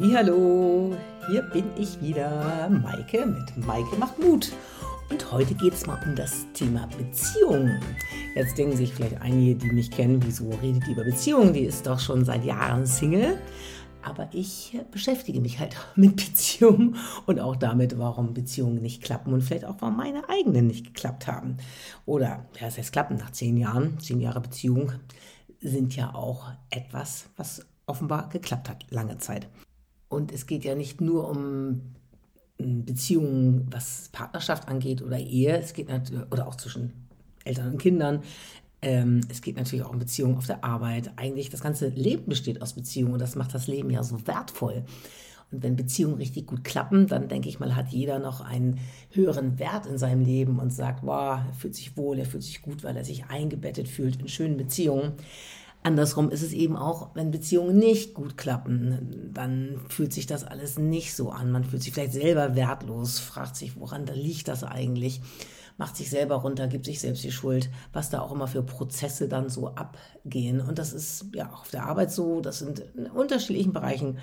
Hallo, hier bin ich wieder, Maike mit Maike macht Mut. Und heute geht es mal um das Thema Beziehungen. Jetzt denken sich vielleicht einige, die mich kennen, wieso redet die über Beziehungen? Die ist doch schon seit Jahren Single. Aber ich beschäftige mich halt mit Beziehungen und auch damit, warum Beziehungen nicht klappen und vielleicht auch, warum meine eigenen nicht geklappt haben. Oder, ja, das heißt klappen nach zehn Jahren, zehn Jahre Beziehung sind ja auch etwas, was offenbar geklappt hat, lange Zeit. Und es geht ja nicht nur um Beziehungen, was Partnerschaft angeht oder Ehe, es geht natürlich, oder auch zwischen Eltern und Kindern. Ähm, es geht natürlich auch um Beziehungen auf der Arbeit. Eigentlich das ganze Leben besteht aus Beziehungen und das macht das Leben ja so wertvoll. Und wenn Beziehungen richtig gut klappen, dann denke ich mal, hat jeder noch einen höheren Wert in seinem Leben und sagt, wow, er fühlt sich wohl, er fühlt sich gut, weil er sich eingebettet fühlt in schönen Beziehungen. Andersrum ist es eben auch, wenn Beziehungen nicht gut klappen, dann fühlt sich das alles nicht so an. Man fühlt sich vielleicht selber wertlos, fragt sich, woran da liegt das eigentlich, macht sich selber runter, gibt sich selbst die Schuld, was da auch immer für Prozesse dann so abgehen. Und das ist ja auch auf der Arbeit so, das sind in unterschiedlichen Bereichen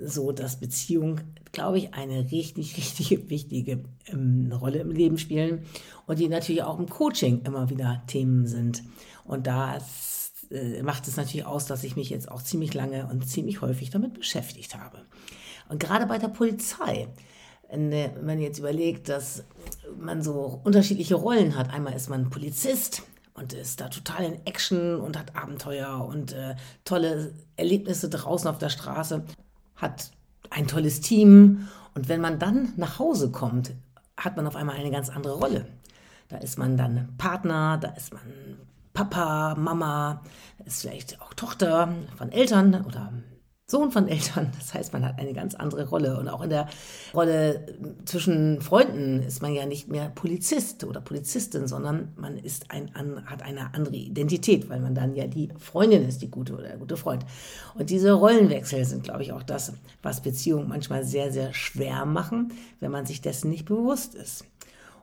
so, dass Beziehungen, glaube ich, eine richtig, richtig wichtige ähm, Rolle im Leben spielen und die natürlich auch im Coaching immer wieder Themen sind. Und da äh, macht es natürlich aus, dass ich mich jetzt auch ziemlich lange und ziemlich häufig damit beschäftigt habe. Und gerade bei der Polizei, wenn man jetzt überlegt, dass man so unterschiedliche Rollen hat. Einmal ist man Polizist und ist da total in Action und hat Abenteuer und äh, tolle Erlebnisse draußen auf der Straße, hat ein tolles Team. Und wenn man dann nach Hause kommt, hat man auf einmal eine ganz andere Rolle. Da ist man dann Partner, da ist man Papa, Mama, ist vielleicht auch Tochter von Eltern oder Sohn von Eltern. Das heißt, man hat eine ganz andere Rolle. Und auch in der Rolle zwischen Freunden ist man ja nicht mehr Polizist oder Polizistin, sondern man ist ein, hat eine andere Identität, weil man dann ja die Freundin ist, die gute oder der gute Freund. Und diese Rollenwechsel sind, glaube ich, auch das, was Beziehungen manchmal sehr, sehr schwer machen, wenn man sich dessen nicht bewusst ist.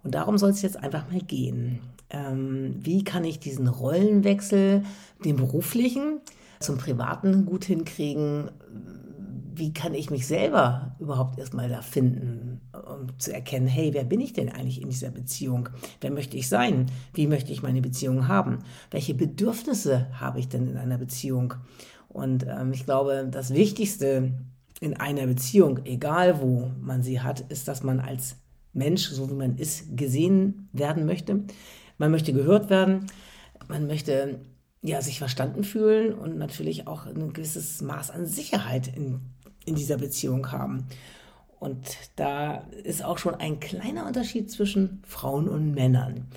Und darum soll es jetzt einfach mal gehen. Ähm, wie kann ich diesen Rollenwechsel, den beruflichen, zum Privaten gut hinkriegen? Wie kann ich mich selber überhaupt erstmal da finden, um zu erkennen, hey, wer bin ich denn eigentlich in dieser Beziehung? Wer möchte ich sein? Wie möchte ich meine Beziehung haben? Welche Bedürfnisse habe ich denn in einer Beziehung? Und ähm, ich glaube, das Wichtigste in einer Beziehung, egal wo man sie hat, ist, dass man als Mensch, so wie man ist, gesehen werden möchte. Man möchte gehört werden, man möchte ja, sich verstanden fühlen und natürlich auch ein gewisses Maß an Sicherheit in, in dieser Beziehung haben. Und da ist auch schon ein kleiner Unterschied zwischen Frauen und Männern.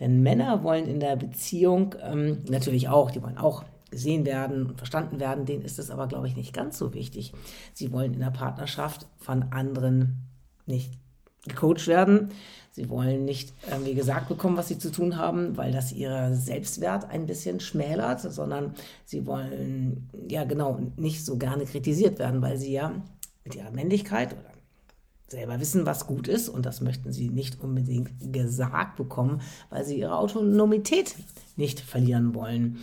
Denn Männer wollen in der Beziehung ähm, natürlich auch, die wollen auch gesehen werden und verstanden werden. Denen ist es aber, glaube ich, nicht ganz so wichtig. Sie wollen in der Partnerschaft von anderen nicht gecoacht werden. Sie wollen nicht irgendwie gesagt bekommen, was sie zu tun haben, weil das ihr Selbstwert ein bisschen schmälert, sondern sie wollen ja genau nicht so gerne kritisiert werden, weil sie ja mit ihrer Männlichkeit oder selber wissen, was gut ist und das möchten sie nicht unbedingt gesagt bekommen, weil sie ihre Autonomität nicht verlieren wollen.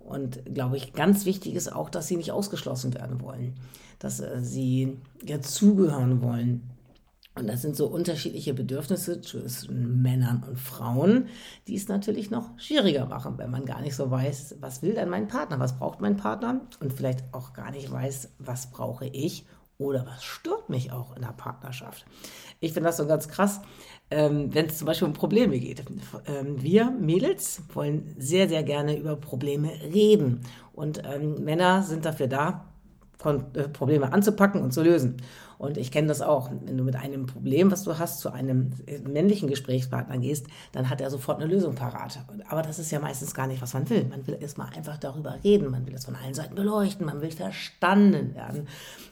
Und glaube ich, ganz wichtig ist auch, dass sie nicht ausgeschlossen werden wollen, dass äh, sie ja zugehören wollen und das sind so unterschiedliche Bedürfnisse zwischen Männern und Frauen, die es natürlich noch schwieriger machen, wenn man gar nicht so weiß, was will denn mein Partner, was braucht mein Partner und vielleicht auch gar nicht weiß, was brauche ich oder was stört mich auch in der Partnerschaft. Ich finde das so ganz krass, ähm, wenn es zum Beispiel um Probleme geht. Ähm, wir Mädels wollen sehr, sehr gerne über Probleme reden und ähm, Männer sind dafür da, Probleme anzupacken und zu lösen. Und ich kenne das auch. Wenn du mit einem Problem, was du hast, zu einem äh, männlichen Gesprächspartner gehst, dann hat er sofort eine Lösung parat. Aber das ist ja meistens gar nicht, was man will. Man will erstmal einfach darüber reden. Man will es von allen Seiten beleuchten. Man will verstanden werden.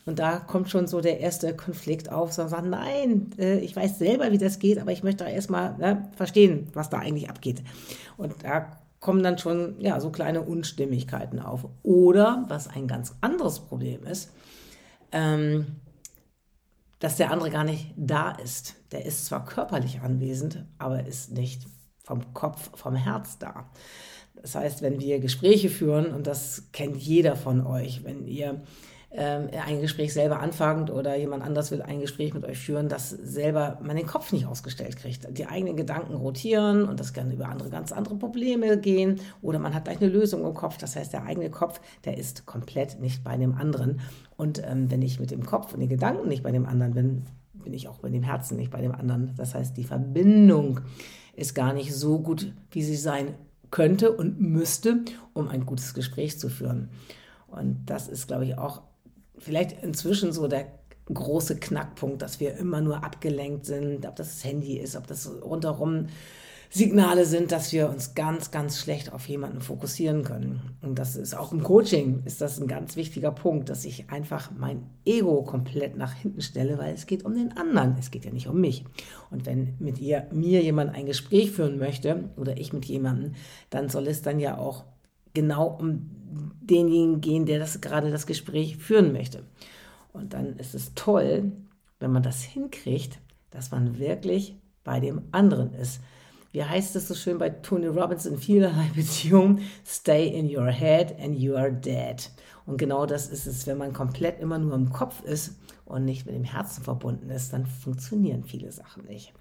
Und da kommt schon so der erste Konflikt auf. So sagen, nein, äh, ich weiß selber, wie das geht, aber ich möchte erstmal ne, verstehen, was da eigentlich abgeht. Und da kommen dann schon ja, so kleine Unstimmigkeiten auf. Oder, was ein ganz anderes Problem ist, ähm, dass der andere gar nicht da ist. Der ist zwar körperlich anwesend, aber ist nicht vom Kopf, vom Herz da. Das heißt, wenn wir Gespräche führen, und das kennt jeder von euch, wenn ihr ähm, ein Gespräch selber anfangt oder jemand anders will ein Gespräch mit euch führen, dass selber man den Kopf nicht ausgestellt kriegt. Die eigenen Gedanken rotieren und das kann über andere ganz andere Probleme gehen oder man hat gleich eine Lösung im Kopf. Das heißt, der eigene Kopf, der ist komplett nicht bei dem anderen. Und ähm, wenn ich mit dem Kopf und den Gedanken nicht bei dem anderen bin, bin ich auch bei dem Herzen nicht bei dem anderen. Das heißt, die Verbindung ist gar nicht so gut, wie sie sein könnte und müsste, um ein gutes Gespräch zu führen. Und das ist, glaube ich, auch vielleicht inzwischen so der große Knackpunkt, dass wir immer nur abgelenkt sind, ob das das Handy ist, ob das rundherum Signale sind, dass wir uns ganz, ganz schlecht auf jemanden fokussieren können. Und das ist auch im Coaching ist das ein ganz wichtiger Punkt, dass ich einfach mein Ego komplett nach hinten stelle, weil es geht um den anderen. Es geht ja nicht um mich. Und wenn mit ihr, mir jemand ein Gespräch führen möchte oder ich mit jemandem, dann soll es dann ja auch genau um denjenigen gehen, der das gerade das Gespräch führen möchte. Und dann ist es toll, wenn man das hinkriegt, dass man wirklich bei dem anderen ist. Wie heißt es so schön bei Tony Robbins in vielerlei Beziehungen? Stay in your head and you are dead. Und genau das ist es, wenn man komplett immer nur im Kopf ist und nicht mit dem Herzen verbunden ist, dann funktionieren viele Sachen nicht.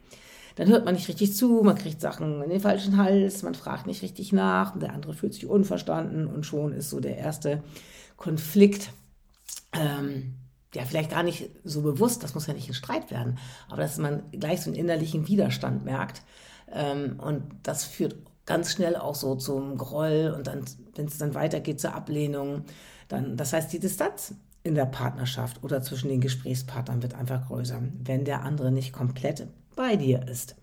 Dann hört man nicht richtig zu, man kriegt Sachen in den falschen Hals, man fragt nicht richtig nach, der andere fühlt sich unverstanden und schon ist so der erste Konflikt. Ähm, ja, vielleicht gar nicht so bewusst, das muss ja nicht ein Streit werden, aber dass man gleich so einen innerlichen Widerstand merkt. Ähm, und das führt ganz schnell auch so zum Groll und dann, wenn es dann weitergeht zur Ablehnung, dann, das heißt, die Distanz in der Partnerschaft oder zwischen den Gesprächspartnern wird einfach größer, wenn der andere nicht komplett bei dir ist.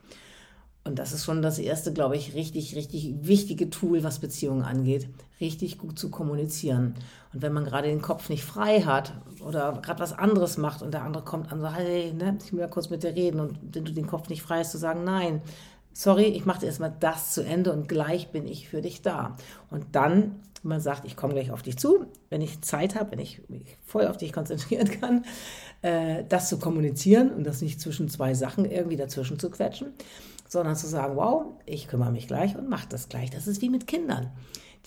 Und das ist schon das erste, glaube ich, richtig, richtig wichtige Tool, was Beziehungen angeht, richtig gut zu kommunizieren. Und wenn man gerade den Kopf nicht frei hat oder gerade was anderes macht und der andere kommt an sagt, hey, ne, ich will ja kurz mit dir reden und wenn du den Kopf nicht frei hast, zu sagen, nein, sorry, ich mache erstmal das zu Ende und gleich bin ich für dich da. Und dann, man sagt, ich komme gleich auf dich zu, wenn ich Zeit habe, wenn ich mich voll auf dich konzentrieren kann, äh, das zu kommunizieren und das nicht zwischen zwei Sachen irgendwie dazwischen zu quetschen, sondern zu sagen, wow, ich kümmere mich gleich und mache das gleich. Das ist wie mit Kindern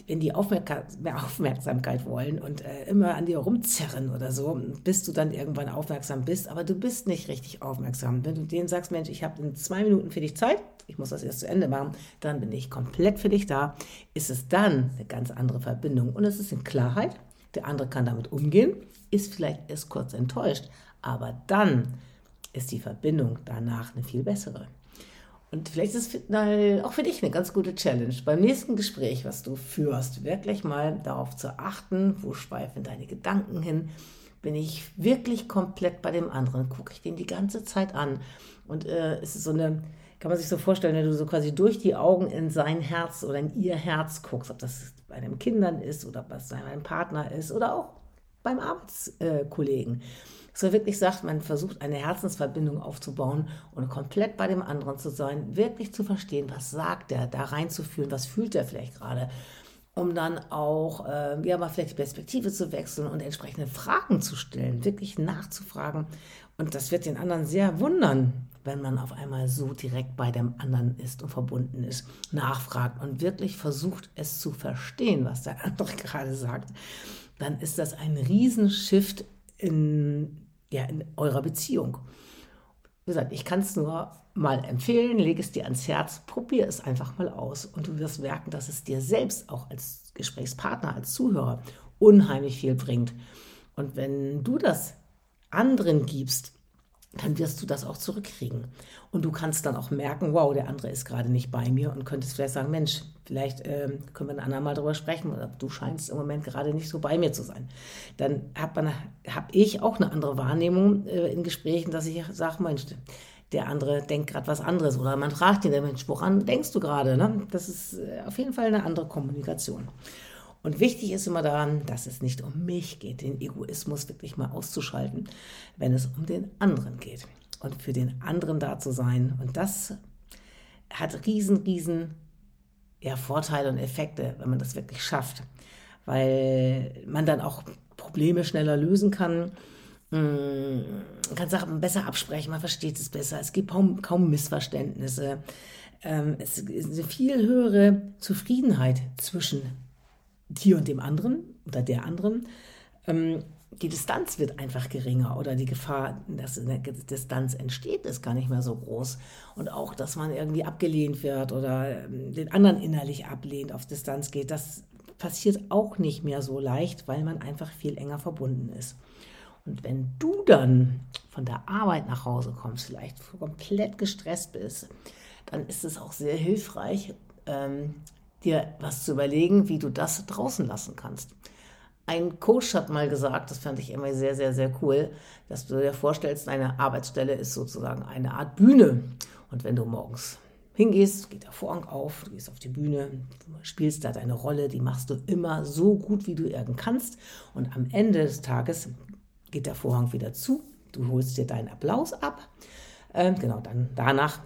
wenn die Aufmerksamkeit wollen und äh, immer an dir rumzerren oder so, bis du dann irgendwann aufmerksam bist, aber du bist nicht richtig aufmerksam. Wenn du denen sagst, Mensch, ich habe in zwei Minuten für dich Zeit, ich muss das erst zu Ende machen, dann bin ich komplett für dich da, ist es dann eine ganz andere Verbindung und es ist in Klarheit, der andere kann damit umgehen, ist vielleicht erst kurz enttäuscht, aber dann ist die Verbindung danach eine viel bessere. Und vielleicht ist es auch für dich eine ganz gute Challenge, beim nächsten Gespräch, was du führst, wirklich mal darauf zu achten, wo schweifen deine Gedanken hin. Bin ich wirklich komplett bei dem anderen? Gucke ich den die ganze Zeit an? Und äh, es ist so eine, kann man sich so vorstellen, wenn du so quasi durch die Augen in sein Herz oder in ihr Herz guckst, ob das bei deinen Kindern ist oder bei deinem Partner ist oder auch beim Arbeitskollegen. Äh, man wirklich sagt, man versucht eine Herzensverbindung aufzubauen und komplett bei dem anderen zu sein, wirklich zu verstehen, was sagt er, da reinzufühlen, was fühlt er vielleicht gerade, um dann auch, äh, ja, mal vielleicht die Perspektive zu wechseln und entsprechende Fragen zu stellen, wirklich nachzufragen. Und das wird den anderen sehr wundern, wenn man auf einmal so direkt bei dem anderen ist und verbunden ist, nachfragt und wirklich versucht, es zu verstehen, was der andere gerade sagt, dann ist das ein Riesenshift in ja, in eurer Beziehung. Wie gesagt, ich kann es nur mal empfehlen, lege es dir ans Herz, probier es einfach mal aus und du wirst merken, dass es dir selbst auch als Gesprächspartner, als Zuhörer unheimlich viel bringt. Und wenn du das anderen gibst, dann wirst du das auch zurückkriegen. Und du kannst dann auch merken, wow, der andere ist gerade nicht bei mir und könntest vielleicht sagen, Mensch, vielleicht äh, können wir ein andermal darüber sprechen, oder du scheinst im Moment gerade nicht so bei mir zu sein. Dann habe hab ich auch eine andere Wahrnehmung äh, in Gesprächen, dass ich sage, Mensch, der andere denkt gerade was anderes oder man fragt ihn, Mensch, woran denkst du gerade? Ne? Das ist äh, auf jeden Fall eine andere Kommunikation. Und wichtig ist immer daran, dass es nicht um mich geht, den Egoismus wirklich mal auszuschalten, wenn es um den anderen geht und für den anderen da zu sein. Und das hat riesen, riesen ja, Vorteile und Effekte, wenn man das wirklich schafft, weil man dann auch Probleme schneller lösen kann. Man kann Sachen besser absprechen, man versteht es besser, es gibt kaum, kaum Missverständnisse. Ähm, es ist eine viel höhere Zufriedenheit zwischen dir und dem anderen oder der anderen. Die Distanz wird einfach geringer oder die Gefahr, dass eine Distanz entsteht, ist gar nicht mehr so groß. Und auch, dass man irgendwie abgelehnt wird oder ähm, den anderen innerlich ablehnt, auf Distanz geht, das passiert auch nicht mehr so leicht, weil man einfach viel enger verbunden ist. Und wenn du dann von der Arbeit nach Hause kommst, vielleicht komplett gestresst bist, dann ist es auch sehr hilfreich, ähm, dir was zu überlegen, wie du das draußen lassen kannst. Ein Coach hat mal gesagt, das fand ich immer sehr, sehr, sehr cool, dass du dir vorstellst, deine Arbeitsstelle ist sozusagen eine Art Bühne. Und wenn du morgens hingehst, geht der Vorhang auf, du gehst auf die Bühne, spielst da deine Rolle, die machst du immer so gut, wie du irgend kannst. Und am Ende des Tages geht der Vorhang wieder zu, du holst dir deinen Applaus ab. Ähm, genau, dann danach,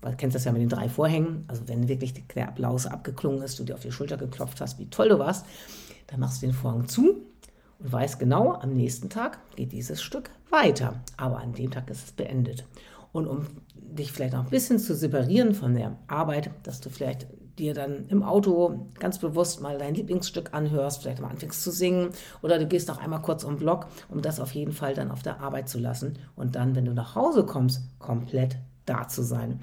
du kennst das ja mit den drei Vorhängen, also wenn wirklich der Applaus abgeklungen ist, du dir auf die Schulter geklopft hast, wie toll du warst, dann machst du den Vorhang zu und weißt genau, am nächsten Tag geht dieses Stück weiter. Aber an dem Tag ist es beendet. Und um dich vielleicht noch ein bisschen zu separieren von der Arbeit, dass du vielleicht dir dann im Auto ganz bewusst mal dein Lieblingsstück anhörst, vielleicht mal anfängst zu singen oder du gehst noch einmal kurz um Block, um das auf jeden Fall dann auf der Arbeit zu lassen und dann, wenn du nach Hause kommst, komplett da zu sein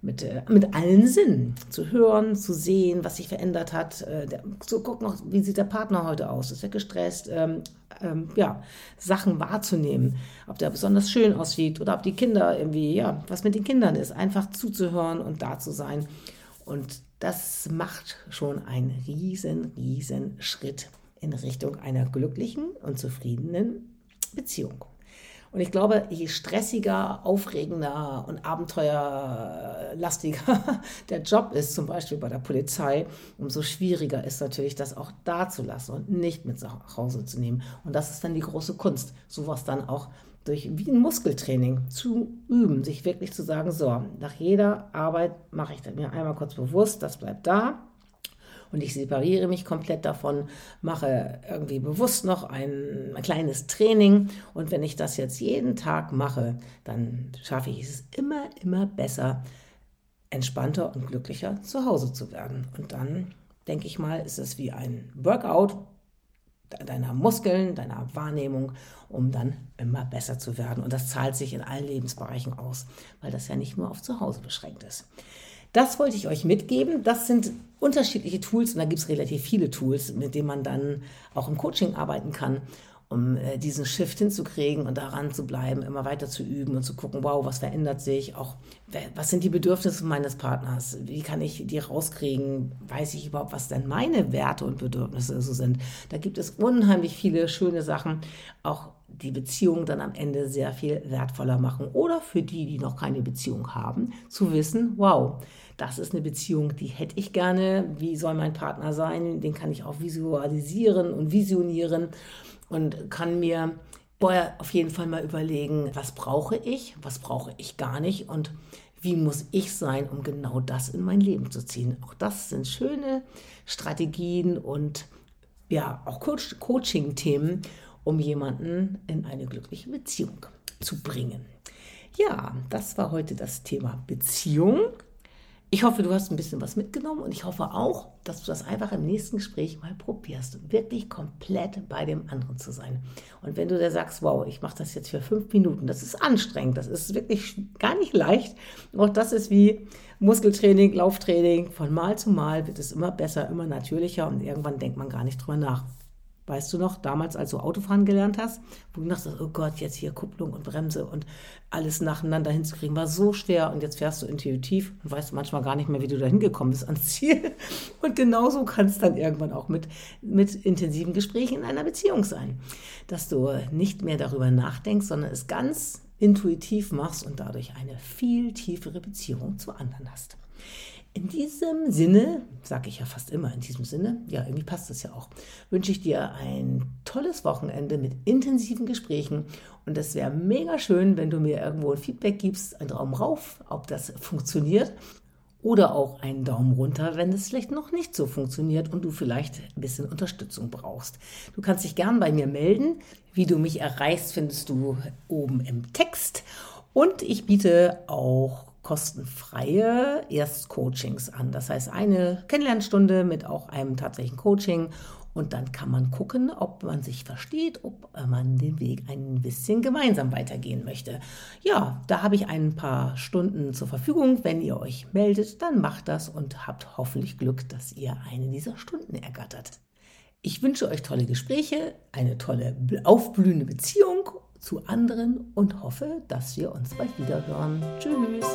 mit, äh, mit allen Sinnen. Zu hören, zu sehen, was sich verändert hat, äh, der, zu gucken, wie sieht der Partner heute aus, ist er gestresst, ähm, ähm, ja, Sachen wahrzunehmen, ob der besonders schön aussieht oder ob die Kinder irgendwie, ja, was mit den Kindern ist, einfach zuzuhören und da zu sein. Und das macht schon einen riesen, riesen Schritt in Richtung einer glücklichen und zufriedenen Beziehung. Und ich glaube, je stressiger, aufregender und abenteuerlastiger der Job ist, zum Beispiel bei der Polizei, umso schwieriger ist natürlich, das auch da zu lassen und nicht mit nach Hause zu nehmen. Und das ist dann die große Kunst, sowas dann auch durch wie ein Muskeltraining zu üben, sich wirklich zu sagen, so, nach jeder Arbeit mache ich mir einmal kurz bewusst, das bleibt da, und ich separiere mich komplett davon, mache irgendwie bewusst noch ein, ein kleines Training und wenn ich das jetzt jeden Tag mache, dann schaffe ich es immer, immer besser, entspannter und glücklicher zu Hause zu werden. Und dann, denke ich mal, ist es wie ein Workout deiner Muskeln, deiner Wahrnehmung, um dann immer besser zu werden. Und das zahlt sich in allen Lebensbereichen aus, weil das ja nicht nur auf zu Hause beschränkt ist. Das wollte ich euch mitgeben. Das sind unterschiedliche Tools und da gibt es relativ viele Tools, mit denen man dann auch im Coaching arbeiten kann, um äh, diesen Shift hinzukriegen und daran zu bleiben, immer weiter zu üben und zu gucken, wow, was verändert sich, auch was sind die Bedürfnisse meines Partners, wie kann ich die rauskriegen, weiß ich überhaupt, was denn meine Werte und Bedürfnisse so sind. Da gibt es unheimlich viele schöne Sachen, auch die Beziehung dann am Ende sehr viel wertvoller machen. Oder für die, die noch keine Beziehung haben, zu wissen, wow, das ist eine Beziehung, die hätte ich gerne. Wie soll mein Partner sein? Den kann ich auch visualisieren und visionieren und kann mir vorher auf jeden Fall mal überlegen, was brauche ich, was brauche ich gar nicht und wie muss ich sein, um genau das in mein Leben zu ziehen. Auch das sind schöne Strategien und ja, auch Coaching-Themen, um jemanden in eine glückliche Beziehung zu bringen. Ja, das war heute das Thema Beziehung. Ich hoffe, du hast ein bisschen was mitgenommen und ich hoffe auch, dass du das einfach im nächsten Gespräch mal probierst, wirklich komplett bei dem anderen zu sein. Und wenn du da sagst, wow, ich mache das jetzt für fünf Minuten, das ist anstrengend, das ist wirklich gar nicht leicht. Auch das ist wie Muskeltraining, Lauftraining. Von Mal zu Mal wird es immer besser, immer natürlicher und irgendwann denkt man gar nicht drüber nach. Weißt du noch, damals, als du Autofahren gelernt hast, wo du dachtest, oh Gott, jetzt hier Kupplung und Bremse und alles nacheinander hinzukriegen, war so schwer und jetzt fährst du intuitiv und weißt manchmal gar nicht mehr, wie du da hingekommen bist ans Ziel. Und genauso kann es dann irgendwann auch mit, mit intensiven Gesprächen in einer Beziehung sein, dass du nicht mehr darüber nachdenkst, sondern es ganz intuitiv machst und dadurch eine viel tiefere Beziehung zu anderen hast. In diesem Sinne, sage ich ja fast immer in diesem Sinne, ja, irgendwie passt das ja auch, wünsche ich dir ein tolles Wochenende mit intensiven Gesprächen und es wäre mega schön, wenn du mir irgendwo ein Feedback gibst, einen Daumen rauf, ob das funktioniert oder auch einen Daumen runter, wenn es vielleicht noch nicht so funktioniert und du vielleicht ein bisschen Unterstützung brauchst. Du kannst dich gern bei mir melden. Wie du mich erreichst, findest du oben im Text. Und ich biete auch kostenfreie Erstcoachings an. Das heißt, eine Kennenlernstunde mit auch einem tatsächlichen Coaching. Und dann kann man gucken, ob man sich versteht, ob man den Weg ein bisschen gemeinsam weitergehen möchte. Ja, da habe ich ein paar Stunden zur Verfügung. Wenn ihr euch meldet, dann macht das und habt hoffentlich Glück, dass ihr eine dieser Stunden ergattert. Ich wünsche euch tolle Gespräche, eine tolle aufblühende Beziehung zu anderen und hoffe, dass wir uns bald wieder hören. Tschüss.